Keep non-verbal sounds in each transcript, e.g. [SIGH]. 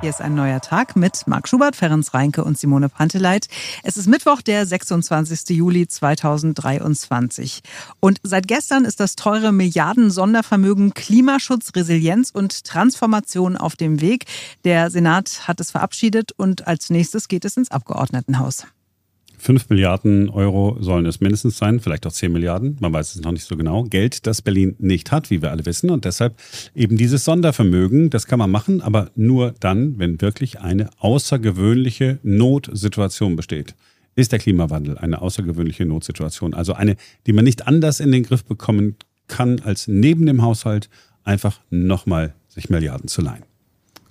Hier ist ein neuer Tag mit Marc Schubert, Ferenc Reinke und Simone Panteleit. Es ist Mittwoch, der 26. Juli 2023. Und seit gestern ist das teure Milliarden-Sondervermögen Klimaschutz, Resilienz und Transformation auf dem Weg. Der Senat hat es verabschiedet und als nächstes geht es ins Abgeordnetenhaus. 5 Milliarden Euro sollen es mindestens sein, vielleicht auch 10 Milliarden, man weiß es noch nicht so genau. Geld, das Berlin nicht hat, wie wir alle wissen. Und deshalb eben dieses Sondervermögen, das kann man machen, aber nur dann, wenn wirklich eine außergewöhnliche Notsituation besteht. Ist der Klimawandel eine außergewöhnliche Notsituation? Also eine, die man nicht anders in den Griff bekommen kann, als neben dem Haushalt einfach nochmal sich Milliarden zu leihen.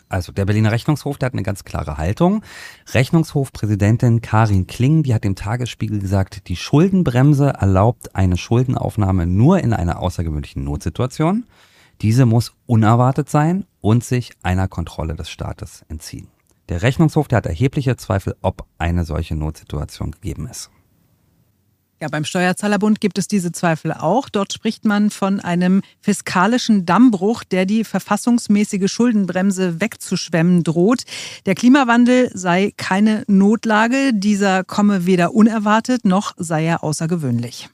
Also der Berliner Rechnungshof, der hat eine ganz klare Haltung. Rechnungshofpräsidentin Karin Kling, die hat dem Tagesspiegel gesagt, die Schuldenbremse erlaubt eine Schuldenaufnahme nur in einer außergewöhnlichen Notsituation. Diese muss unerwartet sein und sich einer Kontrolle des Staates entziehen. Der Rechnungshof, der hat erhebliche Zweifel, ob eine solche Notsituation gegeben ist. Ja, beim Steuerzahlerbund gibt es diese Zweifel auch. Dort spricht man von einem fiskalischen Dammbruch, der die verfassungsmäßige Schuldenbremse wegzuschwemmen droht. Der Klimawandel sei keine Notlage. Dieser komme weder unerwartet noch sei er außergewöhnlich.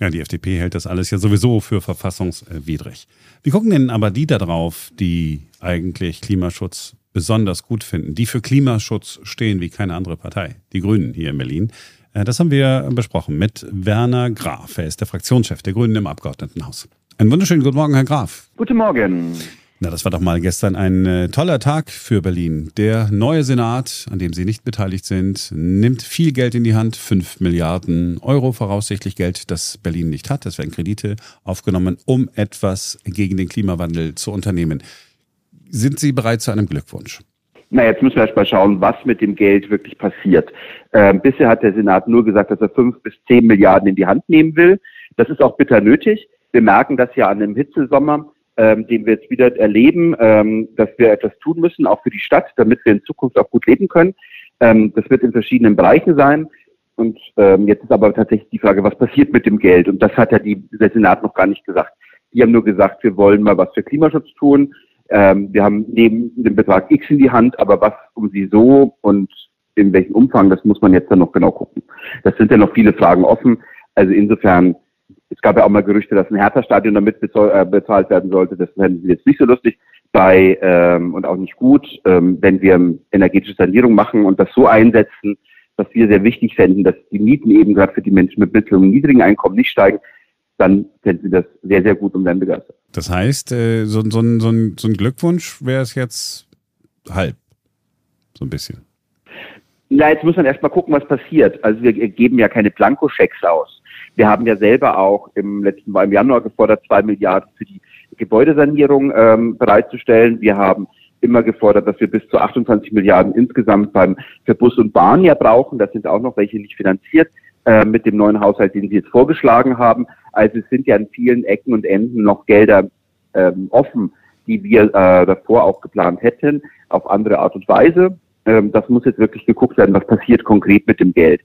Ja, die FDP hält das alles ja sowieso für verfassungswidrig. Wie gucken denn aber die da drauf, die eigentlich Klimaschutz besonders gut finden, die für Klimaschutz stehen wie keine andere Partei, die Grünen hier in Berlin? Äh, das haben wir besprochen mit Werner Graf. Er ist der Fraktionschef der Grünen im Abgeordnetenhaus. Einen wunderschönen guten Morgen, Herr Graf. Guten Morgen. Na, das war doch mal gestern ein äh, toller Tag für Berlin. Der neue Senat, an dem Sie nicht beteiligt sind, nimmt viel Geld in die Hand, 5 Milliarden Euro voraussichtlich Geld, das Berlin nicht hat. Es werden Kredite aufgenommen, um etwas gegen den Klimawandel zu unternehmen. Sind Sie bereit zu einem Glückwunsch? Na, jetzt müssen wir erst mal schauen, was mit dem Geld wirklich passiert. Ähm, bisher hat der Senat nur gesagt, dass er fünf bis zehn Milliarden in die Hand nehmen will. Das ist auch bitter nötig. Wir merken das ja an dem Hitzesommer, ähm, den wir jetzt wieder erleben, ähm, dass wir etwas tun müssen, auch für die Stadt, damit wir in Zukunft auch gut leben können. Ähm, das wird in verschiedenen Bereichen sein. Und ähm, jetzt ist aber tatsächlich die Frage, was passiert mit dem Geld? Und das hat ja die, der Senat noch gar nicht gesagt. Die haben nur gesagt, wir wollen mal was für Klimaschutz tun. Ähm, wir haben neben dem Betrag X in die Hand, aber was um sie so und in welchem Umfang, das muss man jetzt dann noch genau gucken. Das sind ja noch viele Fragen offen. Also insofern, es gab ja auch mal Gerüchte, dass ein Hertha-Stadion damit äh, bezahlt werden sollte. Das fänden Sie jetzt nicht so lustig bei ähm, und auch nicht gut, ähm, wenn wir energetische Sanierung machen und das so einsetzen, was wir sehr wichtig fänden, dass die Mieten eben gerade für die Menschen mit mittleren und niedrigen Einkommen nicht steigen, dann fänden sie das sehr, sehr gut und werden begeistert. Das heißt, äh, so, so, so, ein, so ein Glückwunsch wäre es jetzt halb. So ein bisschen. Na, jetzt muss man erstmal gucken, was passiert. Also wir geben ja keine Blankoschecks aus. Wir haben ja selber auch im letzten Mal im Januar gefordert, zwei Milliarden für die Gebäudesanierung ähm, bereitzustellen. Wir haben immer gefordert, dass wir bis zu 28 Milliarden insgesamt beim für Bus und Bahn ja brauchen. Das sind auch noch welche nicht finanziert äh, mit dem neuen Haushalt, den Sie jetzt vorgeschlagen haben. Also es sind ja an vielen Ecken und Enden noch Gelder ähm, offen, die wir äh, davor auch geplant hätten, auf andere Art und Weise. Ähm, das muss jetzt wirklich geguckt werden, was passiert konkret mit dem Geld.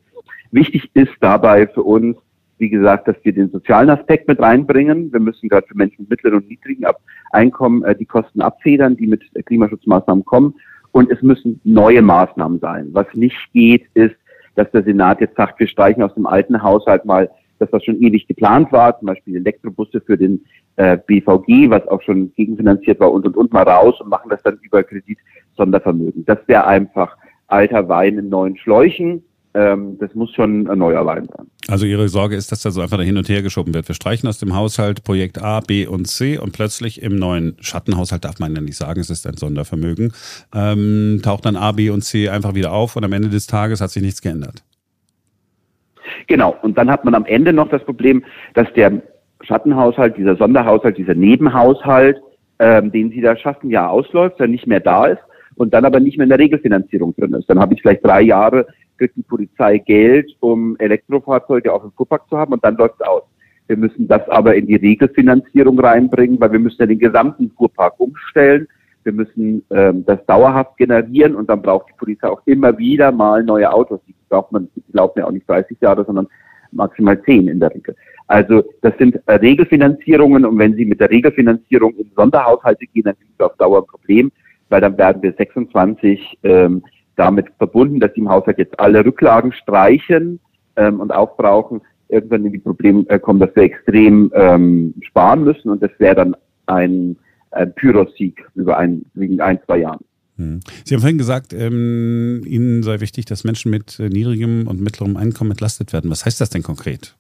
Wichtig ist dabei für uns, wie gesagt, dass wir den sozialen Aspekt mit reinbringen. Wir müssen gerade für Menschen mit mittleren und niedrigen Einkommen äh, die Kosten abfedern, die mit Klimaschutzmaßnahmen kommen. Und es müssen neue Maßnahmen sein. Was nicht geht, ist, dass der Senat jetzt sagt, wir streichen aus dem alten Haushalt mal das, was schon ewig geplant war, zum Beispiel Elektrobusse für den äh, BVG, was auch schon gegenfinanziert war und und und mal raus und machen das dann über Kredit Sondervermögen. Das wäre einfach alter Wein in neuen Schläuchen. Ähm, das muss schon ein neuer Wein sein. Also Ihre Sorge ist, dass da so einfach hin und her geschoben wird. Wir streichen aus dem Haushalt Projekt A, B und C und plötzlich im neuen Schattenhaushalt darf man ja nicht sagen, es ist ein Sondervermögen, ähm, taucht dann A, B und C einfach wieder auf und am Ende des Tages hat sich nichts geändert. Genau. Und dann hat man am Ende noch das Problem, dass der Schattenhaushalt, dieser Sonderhaushalt, dieser Nebenhaushalt, ähm, den sie da schaffen, ja ausläuft, dann nicht mehr da ist und dann aber nicht mehr in der Regelfinanzierung drin ist. Dann habe ich vielleicht drei Jahre, kriegt die Polizei Geld, um Elektrofahrzeuge auf dem Fuhrpark zu haben und dann läuft es aus. Wir müssen das aber in die Regelfinanzierung reinbringen, weil wir müssen ja den gesamten Fuhrpark umstellen. Wir müssen ähm, das dauerhaft generieren und dann braucht die Polizei auch immer wieder mal neue Autos. Die braucht man, die laufen ja auch nicht 30 Jahre, sondern maximal 10 in der Regel. Also das sind äh, Regelfinanzierungen und wenn Sie mit der Regelfinanzierung in Sonderhaushalte gehen, dann sind Sie auf Dauer ein Problem. weil dann werden wir 26 ähm, damit verbunden, dass sie im Haushalt jetzt alle Rücklagen streichen ähm, und aufbrauchen, irgendwann in die Probleme äh, kommen, dass wir extrem ähm, sparen müssen und das wäre dann ein, ein Pyrrhus-Sieg über ein, wegen ein, zwei Jahren. Hm. Sie haben vorhin gesagt, ähm, Ihnen sei wichtig, dass Menschen mit äh, niedrigem und mittlerem Einkommen entlastet werden. Was heißt das denn konkret?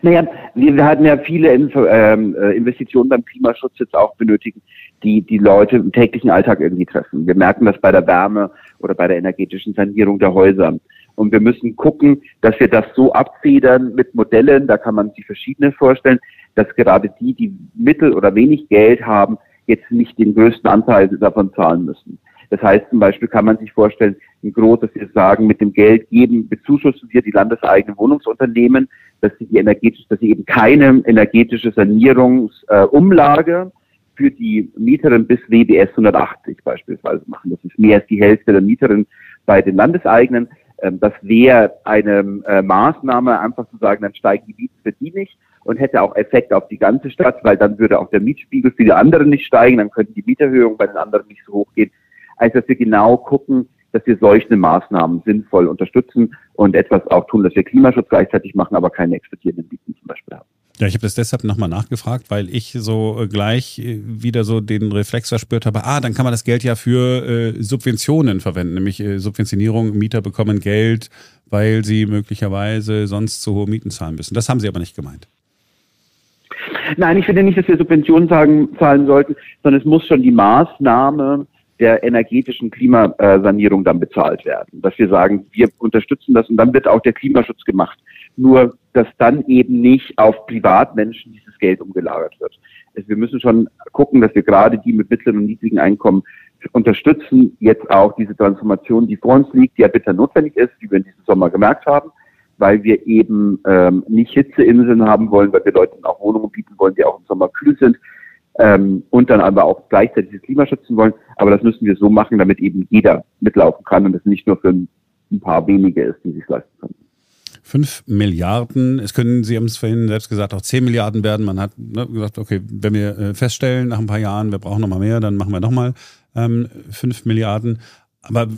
Naja, wir, wir hatten ja viele ähm, äh, Investitionen beim Klimaschutz jetzt auch benötigen, die die Leute im täglichen Alltag irgendwie treffen. Wir merken das bei der Wärme oder bei der energetischen Sanierung der Häuser. Und wir müssen gucken, dass wir das so abfedern mit Modellen, da kann man sich verschiedene vorstellen, dass gerade die, die Mittel oder wenig Geld haben, jetzt nicht den größten Anteil davon zahlen müssen. Das heißt zum Beispiel kann man sich vorstellen, ein großes, wir sagen, mit dem Geld geben, bezuschussen wir die landeseigenen Wohnungsunternehmen, dass sie die energetisch, dass sie eben keine energetische Sanierungsumlage äh, für die Mieterin bis WBS 180 beispielsweise machen. Das ist mehr als die Hälfte der Mieterin bei den Landeseigenen. Ähm, das wäre eine äh, Maßnahme, einfach zu sagen, dann steigen die Mieten für die nicht und hätte auch Effekt auf die ganze Stadt, weil dann würde auch der Mietspiegel für die anderen nicht steigen, dann könnten die Mieterhöhungen bei den anderen nicht so hoch gehen als dass wir genau gucken, dass wir solche Maßnahmen sinnvoll unterstützen und etwas auch tun, dass wir Klimaschutz gleichzeitig machen, aber keine exportierenden Mieten zum Beispiel haben. Ja, ich habe das deshalb nochmal nachgefragt, weil ich so äh, gleich äh, wieder so den Reflex verspürt habe, ah, dann kann man das Geld ja für äh, Subventionen verwenden, nämlich äh, Subventionierung, Mieter bekommen Geld, weil sie möglicherweise sonst zu hohe Mieten zahlen müssen. Das haben Sie aber nicht gemeint. Nein, ich finde nicht, dass wir Subventionen zahlen, zahlen sollten, sondern es muss schon die Maßnahme der energetischen Klimasanierung dann bezahlt werden. Dass wir sagen, wir unterstützen das und dann wird auch der Klimaschutz gemacht. Nur, dass dann eben nicht auf Privatmenschen dieses Geld umgelagert wird. Also wir müssen schon gucken, dass wir gerade die mit mittleren und niedrigen Einkommen unterstützen, jetzt auch diese Transformation, die vor uns liegt, die ja bitter notwendig ist, wie wir in diesem Sommer gemerkt haben, weil wir eben ähm, nicht Hitzeinseln haben wollen, weil wir Leuten auch Wohnungen bieten wollen, die auch im Sommer kühl sind, ähm, und dann aber auch gleichzeitig das Klima schützen wollen. Aber das müssen wir so machen, damit eben jeder mitlaufen kann und es nicht nur für ein, paar wenige ist, die sich leisten können. Fünf Milliarden, es können, Sie haben es vorhin selbst gesagt, auch zehn Milliarden werden. Man hat ne, gesagt, okay, wenn wir äh, feststellen nach ein paar Jahren, wir brauchen noch mal mehr, dann machen wir noch mal ähm, fünf Milliarden. Aber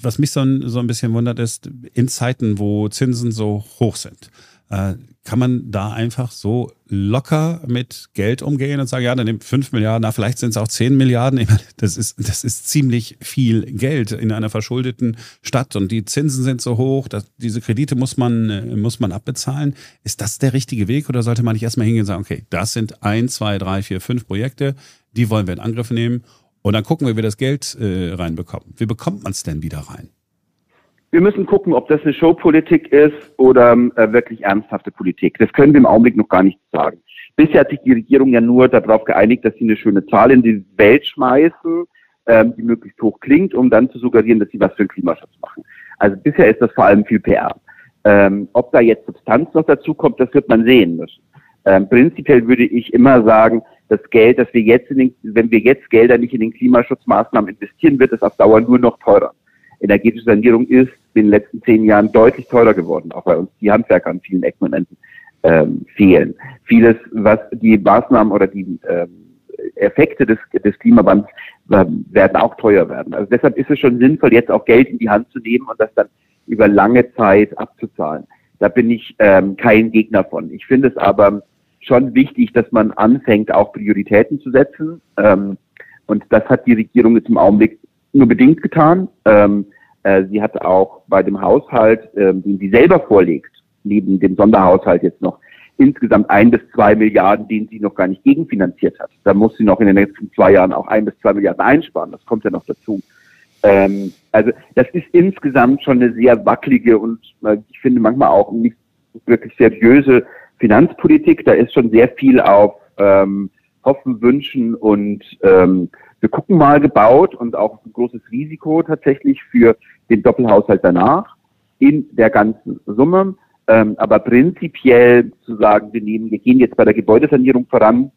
was mich so ein, so ein bisschen wundert, ist, in Zeiten, wo Zinsen so hoch sind, kann man da einfach so locker mit Geld umgehen und sagen, ja, dann nimmt fünf Milliarden, na, vielleicht sind es auch zehn Milliarden. Meine, das ist, das ist ziemlich viel Geld in einer verschuldeten Stadt und die Zinsen sind so hoch, dass diese Kredite muss man, äh, muss man abbezahlen. Ist das der richtige Weg oder sollte man nicht erstmal hingehen und sagen, okay, das sind ein, zwei, drei, vier, fünf Projekte, die wollen wir in Angriff nehmen und dann gucken wir, wie wir das Geld äh, reinbekommen. Wie bekommt man es denn wieder rein? Wir müssen gucken, ob das eine Showpolitik ist oder äh, wirklich ernsthafte Politik. Das können wir im Augenblick noch gar nicht sagen. Bisher hat sich die Regierung ja nur darauf geeinigt, dass sie eine schöne Zahl in die Welt schmeißen, ähm, die möglichst hoch klingt, um dann zu suggerieren, dass sie was für den Klimaschutz machen. Also bisher ist das vor allem viel PR. Ähm, ob da jetzt Substanz noch dazu kommt, das wird man sehen müssen. Ähm, prinzipiell würde ich immer sagen, das Geld, das wir jetzt in den, wenn wir jetzt Gelder nicht in den Klimaschutzmaßnahmen investieren, wird es auf Dauer nur noch teurer energetische Sanierung ist in den letzten zehn Jahren deutlich teurer geworden, auch bei uns die Handwerker an vielen Ecken und Enden ähm, fehlen. Vieles, was die Maßnahmen oder die ähm, Effekte des, des Klimawandels äh, werden auch teuer werden. Also deshalb ist es schon sinnvoll, jetzt auch Geld in die Hand zu nehmen und das dann über lange Zeit abzuzahlen. Da bin ich ähm, kein Gegner von. Ich finde es aber schon wichtig, dass man anfängt, auch Prioritäten zu setzen. Ähm, und das hat die Regierung jetzt im Augenblick nur bedingt getan. Ähm, äh, sie hat auch bei dem Haushalt, ähm, den sie selber vorlegt, neben dem Sonderhaushalt jetzt noch insgesamt ein bis zwei Milliarden, den sie noch gar nicht gegenfinanziert hat. Da muss sie noch in den nächsten zwei Jahren auch ein bis zwei Milliarden einsparen. Das kommt ja noch dazu. Ähm, also das ist insgesamt schon eine sehr wackelige und äh, ich finde manchmal auch nicht wirklich seriöse Finanzpolitik. Da ist schon sehr viel auf ähm, Hoffen, Wünschen und ähm, wir gucken mal gebaut und auch ein großes Risiko tatsächlich für den Doppelhaushalt danach in der ganzen Summe. Ähm, aber prinzipiell zu sagen, wir nehmen, wir gehen jetzt bei der Gebäudesanierung voran.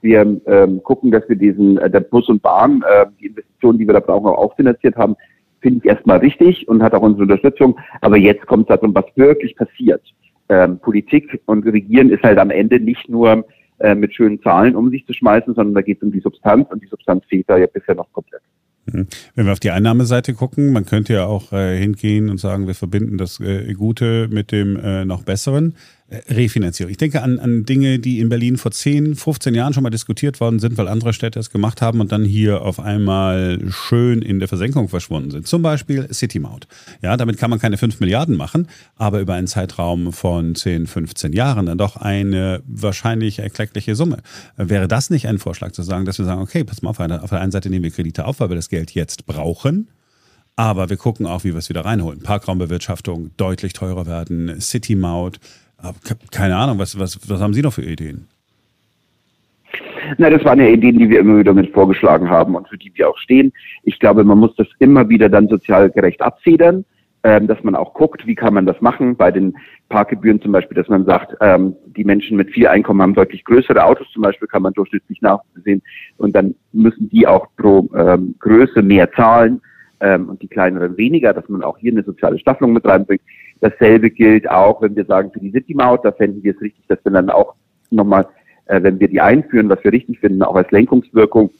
Wir ähm, gucken, dass wir diesen, äh, der Bus und Bahn, äh, die Investitionen, die wir da brauchen, auch finanziert haben, finde ich erstmal richtig und hat auch unsere Unterstützung. Aber jetzt kommt es darum, was wirklich passiert. Ähm, Politik und Regieren ist halt am Ende nicht nur äh, mit schönen Zahlen um sich zu schmeißen, sondern da geht es um die Substanz und die Substanz fehlt da ja bisher noch komplett. Mhm. Wenn wir auf die Einnahmeseite gucken, man könnte ja auch äh, hingehen und sagen, wir verbinden das äh, Gute mit dem äh, noch Besseren. Refinanzierung. Ich denke an, an Dinge, die in Berlin vor 10, 15 Jahren schon mal diskutiert worden sind, weil andere Städte es gemacht haben und dann hier auf einmal schön in der Versenkung verschwunden sind. Zum Beispiel City Maut. Ja, damit kann man keine 5 Milliarden machen, aber über einen Zeitraum von 10, 15 Jahren dann doch eine wahrscheinlich erkleckliche Summe. Wäre das nicht ein Vorschlag zu sagen, dass wir sagen, okay, pass mal auf, auf der einen Seite nehmen wir Kredite auf, weil wir das Geld jetzt brauchen. Aber wir gucken auch, wie wir es wieder reinholen. Parkraumbewirtschaftung deutlich teurer werden, City Maut, keine Ahnung, was, was, was haben Sie noch für Ideen? Na, das waren ja Ideen, die wir immer wieder mit vorgeschlagen haben und für die wir auch stehen. Ich glaube, man muss das immer wieder dann sozial gerecht abfedern, ähm, dass man auch guckt, wie kann man das machen. Bei den Parkgebühren zum Beispiel, dass man sagt, ähm, die Menschen mit viel Einkommen haben deutlich größere Autos zum Beispiel, kann man durchschnittlich nachsehen und dann müssen die auch pro ähm, Größe mehr zahlen ähm, und die kleineren weniger, dass man auch hier eine soziale Staffelung mit reinbringt. Dasselbe gilt auch, wenn wir sagen, für die City-Maut, da fänden wir es richtig, dass wir dann auch nochmal, äh, wenn wir die einführen, was wir richtig finden, auch als Lenkungswirkung,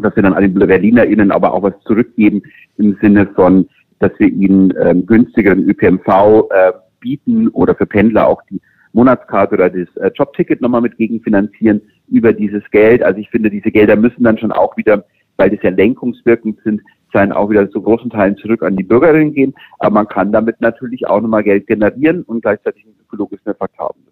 dass wir dann an den BerlinerInnen aber auch was zurückgeben im Sinne von, dass wir ihnen ähm, günstigeren ÖPNV äh, bieten oder für Pendler auch die Monatskarte oder das äh, Jobticket nochmal mit gegenfinanzieren über dieses Geld. Also ich finde, diese Gelder müssen dann schon auch wieder, weil das ja lenkungswirkend sind, sein auch wieder zu großen Teilen zurück an die Bürgerinnen gehen. Aber man kann damit natürlich auch nochmal Geld generieren und gleichzeitig einen ökologischen Effekt haben.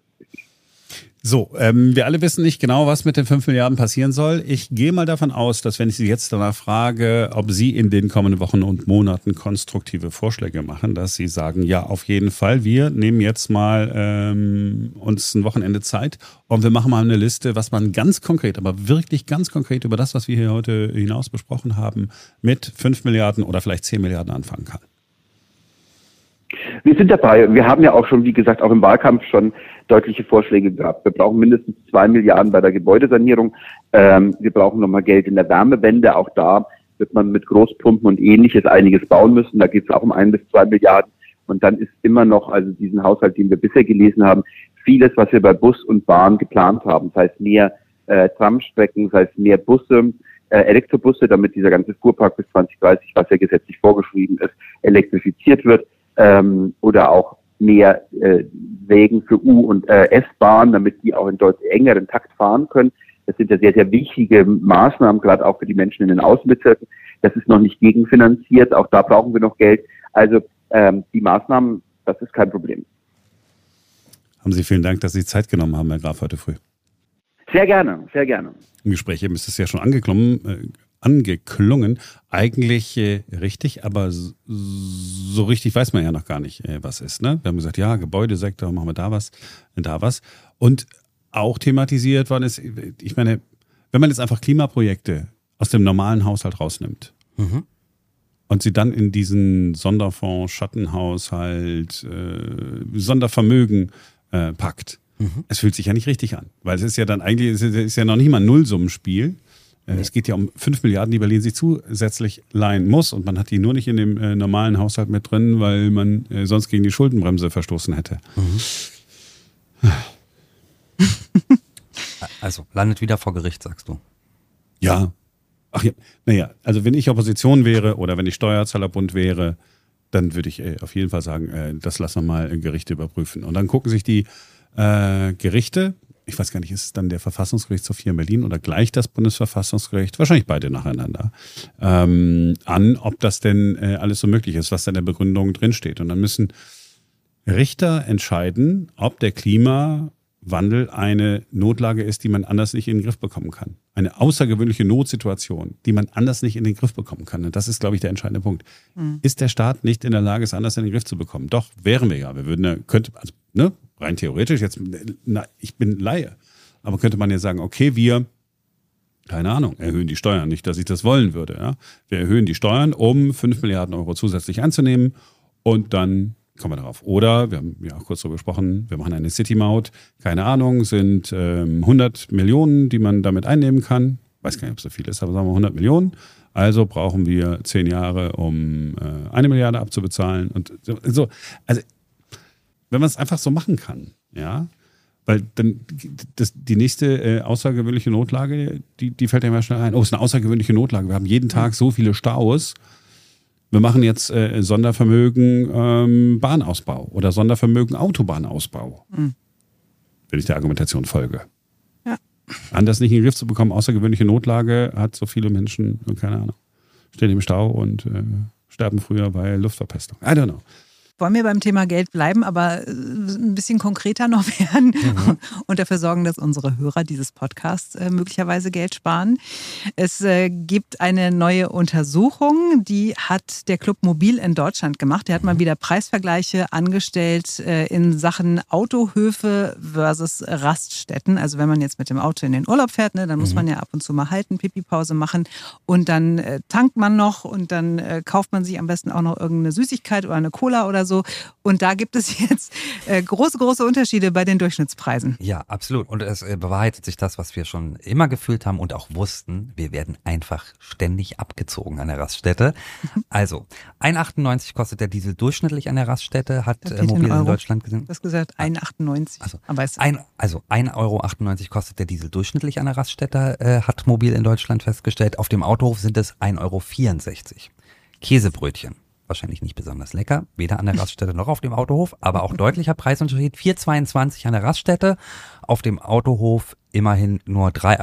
So, ähm, wir alle wissen nicht genau, was mit den 5 Milliarden passieren soll. Ich gehe mal davon aus, dass wenn ich Sie jetzt danach frage, ob Sie in den kommenden Wochen und Monaten konstruktive Vorschläge machen, dass Sie sagen, ja, auf jeden Fall, wir nehmen jetzt mal ähm, uns ein Wochenende Zeit und wir machen mal eine Liste, was man ganz konkret, aber wirklich ganz konkret über das, was wir hier heute hinaus besprochen haben, mit 5 Milliarden oder vielleicht 10 Milliarden anfangen kann. Wir sind dabei. Wir haben ja auch schon, wie gesagt, auch im Wahlkampf schon deutliche Vorschläge gehabt. Wir brauchen mindestens zwei Milliarden bei der Gebäudesanierung. Ähm, wir brauchen nochmal Geld in der Wärmewende. Auch da wird man mit Großpumpen und ähnliches einiges bauen müssen. Da geht es auch um ein bis zwei Milliarden. Und dann ist immer noch, also diesen Haushalt, den wir bisher gelesen haben, vieles, was wir bei Bus und Bahn geplant haben. Das heißt mehr äh, Tramstrecken, das heißt mehr Busse, äh, Elektrobusse, damit dieser ganze Fuhrpark bis 2030, was ja gesetzlich vorgeschrieben ist, elektrifiziert wird ähm, oder auch mehr äh, Wägen für U- und äh, S-Bahn, damit die auch in deutlich engeren Takt fahren können. Das sind ja sehr, sehr wichtige Maßnahmen, gerade auch für die Menschen in den Außenbezirken. Das ist noch nicht gegenfinanziert, auch da brauchen wir noch Geld. Also ähm, die Maßnahmen, das ist kein Problem. Haben Sie vielen Dank, dass Sie Zeit genommen haben, Herr Graf, heute früh. Sehr gerne, sehr gerne. Im Gespräch eben ist es ja schon angeklungen, äh, angeklungen. Eigentlich äh, richtig, aber so richtig weiß man ja noch gar nicht, äh, was ist. Ne? Wir haben gesagt, ja, Gebäudesektor, machen wir da was, da was. Und auch thematisiert worden ist, ich meine, wenn man jetzt einfach Klimaprojekte aus dem normalen Haushalt rausnimmt mhm. und sie dann in diesen Sonderfonds, Schattenhaushalt, äh, Sondervermögen äh, packt, mhm. es fühlt sich ja nicht richtig an. Weil es ist ja dann eigentlich, es ist ja noch nicht mal ein Nullsummenspiel. Äh, es geht ja um 5 Milliarden, die Berlin sich zusätzlich leihen muss und man hat die nur nicht in dem äh, normalen Haushalt mit drin, weil man äh, sonst gegen die Schuldenbremse verstoßen hätte. Mhm. [LAUGHS] also landet wieder vor Gericht, sagst du. Ja. Ach ja, naja, also wenn ich Opposition wäre oder wenn ich Steuerzahlerbund wäre, dann würde ich äh, auf jeden Fall sagen, äh, das lassen wir mal Gerichte überprüfen. Und dann gucken sich die äh, Gerichte, ich weiß gar nicht, ist es dann der Verfassungsgerichtshof hier in Berlin oder gleich das Bundesverfassungsgericht, wahrscheinlich beide nacheinander, ähm, an, ob das denn äh, alles so möglich ist, was da in der Begründung drinsteht. Und dann müssen Richter entscheiden, ob der Klimawandel eine Notlage ist, die man anders nicht in den Griff bekommen kann. Eine außergewöhnliche Notsituation, die man anders nicht in den Griff bekommen kann. Und das ist, glaube ich, der entscheidende Punkt. Mhm. Ist der Staat nicht in der Lage, es anders in den Griff zu bekommen? Doch, wären wir ja. Wir würden, könnte, also, ne, rein theoretisch, jetzt, na, ich bin Laie, aber könnte man ja sagen, okay, wir, keine Ahnung, erhöhen die Steuern. Nicht, dass ich das wollen würde. Ja? Wir erhöhen die Steuern, um 5 Milliarden Euro zusätzlich einzunehmen und dann kommen wir darauf. Oder, wir haben ja auch kurz darüber gesprochen, wir machen eine City-Maut, keine Ahnung, sind ähm, 100 Millionen, die man damit einnehmen kann. Weiß gar nicht, ob es so viel ist, aber sagen wir 100 Millionen. Also brauchen wir zehn Jahre, um äh, eine Milliarde abzubezahlen. Und so, also wenn man es einfach so machen kann, ja, Weil dann das, die nächste äh, außergewöhnliche Notlage, die, die fällt ja immer schnell ein. Oh, es ist eine außergewöhnliche Notlage. Wir haben jeden Tag so viele Staus. Wir machen jetzt äh, Sondervermögen ähm, Bahnausbau oder Sondervermögen Autobahnausbau. Mhm. Wenn ich der Argumentation folge. Ja. Anders nicht in den Griff zu bekommen, außergewöhnliche Notlage hat so viele Menschen, keine Ahnung, stehen im Stau und äh, sterben früher bei Luftverpestung. I don't know wollen wir beim Thema Geld bleiben, aber äh, ein bisschen konkreter noch [LAUGHS] werden mhm. und dafür sorgen, dass unsere Hörer dieses Podcasts äh, möglicherweise Geld sparen. Es äh, gibt eine neue Untersuchung, die hat der Club Mobil in Deutschland gemacht. Der hat mal wieder Preisvergleiche angestellt in Sachen Autohöfe versus Raststätten. Also wenn man jetzt mit dem Auto in den Urlaub fährt, ne, dann muss mhm. man ja ab und zu mal halten, Pipi-Pause machen und dann tankt man noch und dann kauft man sich am besten auch noch irgendeine Süßigkeit oder eine Cola oder so so. Und da gibt es [LAUGHS] jetzt äh, große, große Unterschiede bei den Durchschnittspreisen. Ja, absolut. Und es äh, bewahrheitet sich das, was wir schon immer gefühlt haben und auch wussten. Wir werden einfach ständig abgezogen an der Raststätte. [LAUGHS] Also, 1,98 kostet der Diesel durchschnittlich an der Raststätte, hat äh, Mobil in, in Deutschland gesehen. Du hast gesagt 1,98. Also, Aber ein, also 1,98 Euro kostet der Diesel durchschnittlich an der Raststätte, äh, hat Mobil in Deutschland festgestellt. Auf dem Autohof sind es 1,64 Euro. Käsebrötchen wahrscheinlich nicht besonders lecker, weder an der Raststätte noch auf dem Autohof, aber auch deutlicher Preisunterschied. 4,22 an der Raststätte, auf dem Autohof immerhin nur 3,71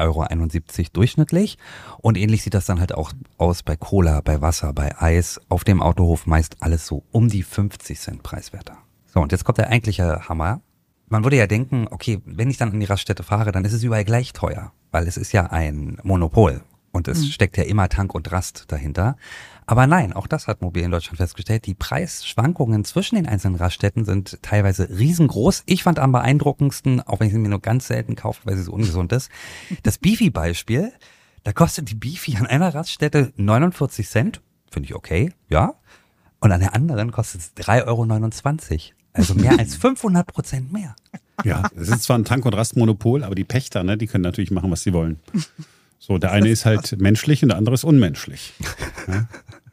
Euro durchschnittlich. Und ähnlich sieht das dann halt auch aus bei Cola, bei Wasser, bei Eis. Auf dem Autohof meist alles so um die 50 Cent preiswerter. So, und jetzt kommt der eigentliche Hammer. Man würde ja denken, okay, wenn ich dann in die Raststätte fahre, dann ist es überall gleich teuer, weil es ist ja ein Monopol. Und es mhm. steckt ja immer Tank und Rast dahinter. Aber nein, auch das hat Mobil in Deutschland festgestellt. Die Preisschwankungen zwischen den einzelnen Raststätten sind teilweise riesengroß. Ich fand am beeindruckendsten, auch wenn ich sie mir nur ganz selten kaufe, weil sie so ungesund ist, [LAUGHS] das Beefy-Beispiel. Da kostet die Beefy an einer Raststätte 49 Cent. Finde ich okay, ja. Und an der anderen kostet es 3,29 Euro. Also mehr als [LAUGHS] 500 Prozent mehr. Ja, es ist zwar ein Tank- und Rastmonopol, aber die Pächter, ne, die können natürlich machen, was sie wollen. [LAUGHS] So, der eine ist halt [LAUGHS] menschlich und der andere ist unmenschlich. Ja?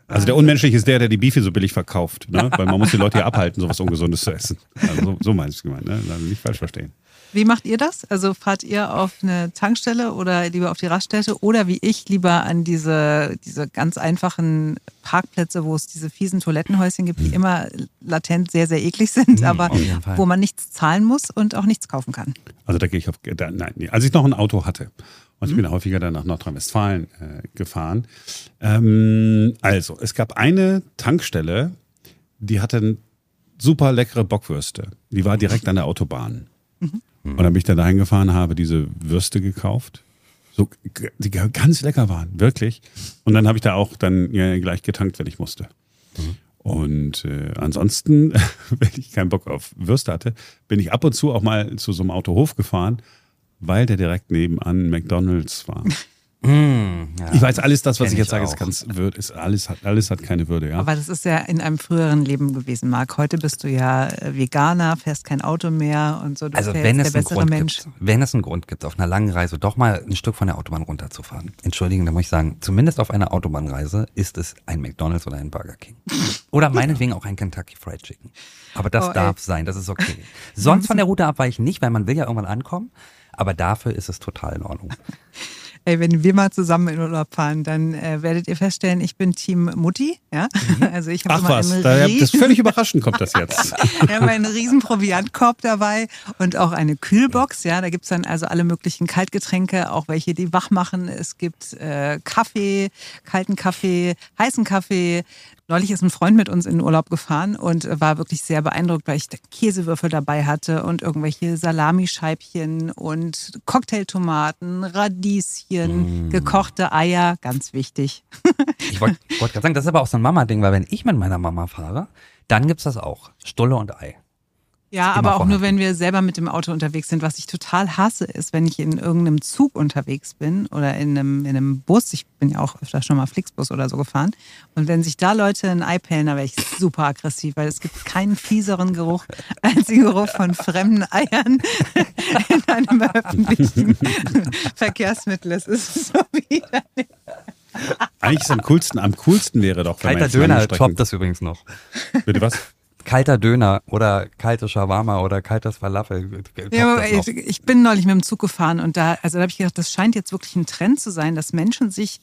Also der unmenschliche ist der, der die Beefy so billig verkauft, ne? weil man muss die Leute hier abhalten, sowas Ungesundes zu essen. Also so, so meinst du gemeint, ne? Also nicht falsch verstehen. Wie macht ihr das? Also fahrt ihr auf eine Tankstelle oder lieber auf die Raststätte oder wie ich lieber an diese, diese ganz einfachen Parkplätze, wo es diese fiesen Toilettenhäuschen gibt, die mhm. immer latent sehr, sehr eklig sind, mhm, aber wo man nichts zahlen muss und auch nichts kaufen kann? Also da gehe ich auf, da, nein, als ich noch ein Auto hatte, und ich bin häufiger dann nach Nordrhein-Westfalen äh, gefahren. Ähm, also, es gab eine Tankstelle, die hatte super leckere Bockwürste. Die war direkt an der Autobahn. Mhm. Und dann bin ich dann dahin gefahren, habe diese Würste gekauft. So, die ganz lecker waren, wirklich. Und dann habe ich da auch dann ja, gleich getankt, wenn ich musste. Und äh, ansonsten, [LAUGHS] wenn ich keinen Bock auf Würste hatte, bin ich ab und zu auch mal zu so einem Autohof gefahren weil der direkt nebenan McDonalds war. [LAUGHS] Mm, ja, ich weiß, alles das, was ich jetzt sage, ist ganz wird, ist alles hat alles hat keine Würde, ja. Aber das ist ja in einem früheren Leben gewesen, Marc. Heute bist du ja äh, Veganer, fährst kein Auto mehr und so. Du also wenn es, der bessere Grund Mensch. Gibt, wenn es einen Grund gibt, auf einer langen Reise doch mal ein Stück von der Autobahn runterzufahren. Entschuldigen, da muss ich sagen, zumindest auf einer Autobahnreise ist es ein McDonalds oder ein Burger King. Oder meinetwegen auch ein Kentucky Fried Chicken. Aber das oh, darf sein, das ist okay. Sonst von der Route abweichen nicht, weil man will ja irgendwann ankommen. Aber dafür ist es total in Ordnung. [LAUGHS] Ey, wenn wir mal zusammen in Urlaub fahren, dann äh, werdet ihr feststellen, ich bin Team Mutti. Ja? Mhm. [LAUGHS] Also ich Ach was, da, das völlig überraschend kommt das jetzt. [LAUGHS] wir haben einen riesen Proviantkorb dabei und auch eine Kühlbox. Ja, da gibt's dann also alle möglichen Kaltgetränke, auch welche, die wach machen. Es gibt äh, Kaffee, kalten Kaffee, heißen Kaffee, Neulich ist ein Freund mit uns in den Urlaub gefahren und war wirklich sehr beeindruckt, weil ich Käsewürfel dabei hatte und irgendwelche Salamischeibchen und Cocktailtomaten, Radieschen, mm. gekochte Eier, ganz wichtig. [LAUGHS] ich wollte wollt gerade sagen, das ist aber auch so ein Mama-Ding, weil wenn ich mit meiner Mama fahre, dann gibt's das auch. Stulle und Ei. Ja, aber auch vorhanden. nur, wenn wir selber mit dem Auto unterwegs sind. Was ich total hasse, ist, wenn ich in irgendeinem Zug unterwegs bin oder in einem, in einem Bus. Ich bin ja auch öfter schon mal Flixbus oder so gefahren. Und wenn sich da Leute ein Ei pellen, dann wäre ich super aggressiv, weil es gibt keinen fieseren Geruch [LAUGHS] als den Geruch von fremden Eiern [LAUGHS] in einem öffentlichen [LAUGHS] Verkehrsmittel. Es ist so widerlich. Eigentlich ist am coolsten, am coolsten wäre doch, wenn Kalter Döner toppt das übrigens noch. Bitte was? Kalter Döner oder kalte Shawarma oder kaltes Falafel. Ja, ich, ich bin neulich mit dem Zug gefahren und da, also da habe ich gedacht, das scheint jetzt wirklich ein Trend zu sein, dass Menschen sich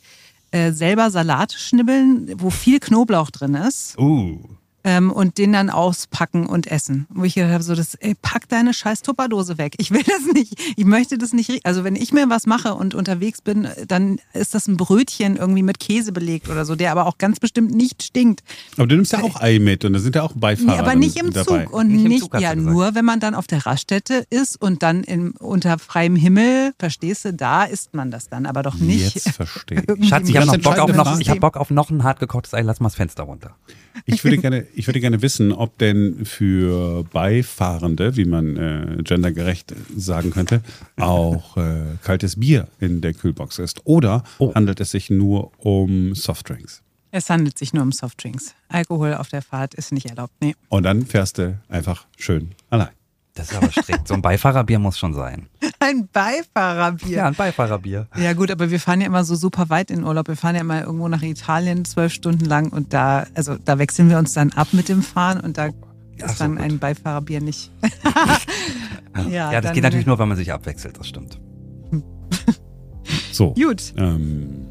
äh, selber Salat schnibbeln, wo viel Knoblauch drin ist. Uh. Ähm, und den dann auspacken und essen. Wo ich gedacht habe, so das, ey, pack deine scheiß Tupperdose weg. Ich will das nicht. Ich möchte das nicht. Also wenn ich mir was mache und unterwegs bin, dann ist das ein Brötchen irgendwie mit Käse belegt oder so, der aber auch ganz bestimmt nicht stinkt. Aber du nimmst ja auch Ei mit und da sind ja auch Beifahrer Nee, aber nicht im dabei. Zug und Nicht nicht, Zug, ja nur, wenn man dann auf der Raststätte ist und dann im, unter freiem Himmel, verstehst du, da isst man das dann, aber doch nicht. Jetzt verstehe ich. [LAUGHS] Schatz, ich habe Bock auf noch, ich hab Bock auf noch ein hart gekochtes Ei. Lass mal das Fenster runter. Ich würde gerne, ich würde gerne wissen, ob denn für Beifahrende, wie man äh, gendergerecht sagen könnte, auch äh, kaltes Bier in der Kühlbox ist. Oder Oh. handelt es sich nur um Softdrinks? Es handelt sich nur um Softdrinks. Alkohol auf der Fahrt ist nicht erlaubt. Nee. Und dann fährst du einfach schön allein. Das ist aber strikt. So ein Beifahrerbier muss schon sein. Ein Beifahrerbier. Ja, ein Beifahrerbier. Ja gut, aber wir fahren ja immer so super weit in Urlaub. Wir fahren ja immer irgendwo nach Italien zwölf Stunden lang und da, also da wechseln wir uns dann ab mit dem Fahren und da ist so, dann gut. ein Beifahrerbier nicht. [LAUGHS] Ja, das dann- geht natürlich nur, wenn man sich abwechselt, das stimmt. [LAUGHS] So. Gut. Ähm,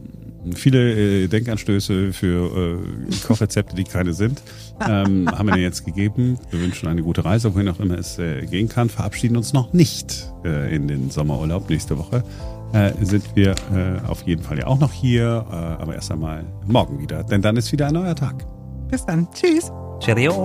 viele äh, Denkanstöße für äh, Kochrezepte, die keine sind, ähm, [LAUGHS] haben wir dir jetzt gegeben. Wir wünschen eine gute Reise, wohin auch immer es äh, gehen kann. Verabschieden uns noch nicht äh, in den Sommerurlaub. Nächste Woche äh, sind wir äh, auf jeden Fall ja auch noch hier, äh, aber erst einmal morgen wieder, denn dann ist wieder ein neuer Tag. Bis dann. Tschüss. Cheerio.